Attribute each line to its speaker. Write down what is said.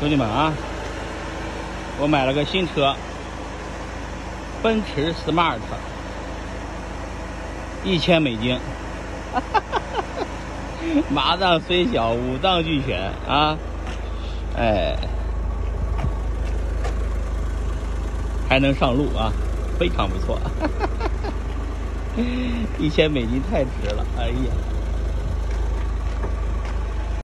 Speaker 1: 兄弟们啊我买了个新车奔驰 smart 一千美金。哈哈哈麻将虽小五脏俱全啊。哎还能上路啊非常不错。哈哈哈哈一千美金太值了哎呀。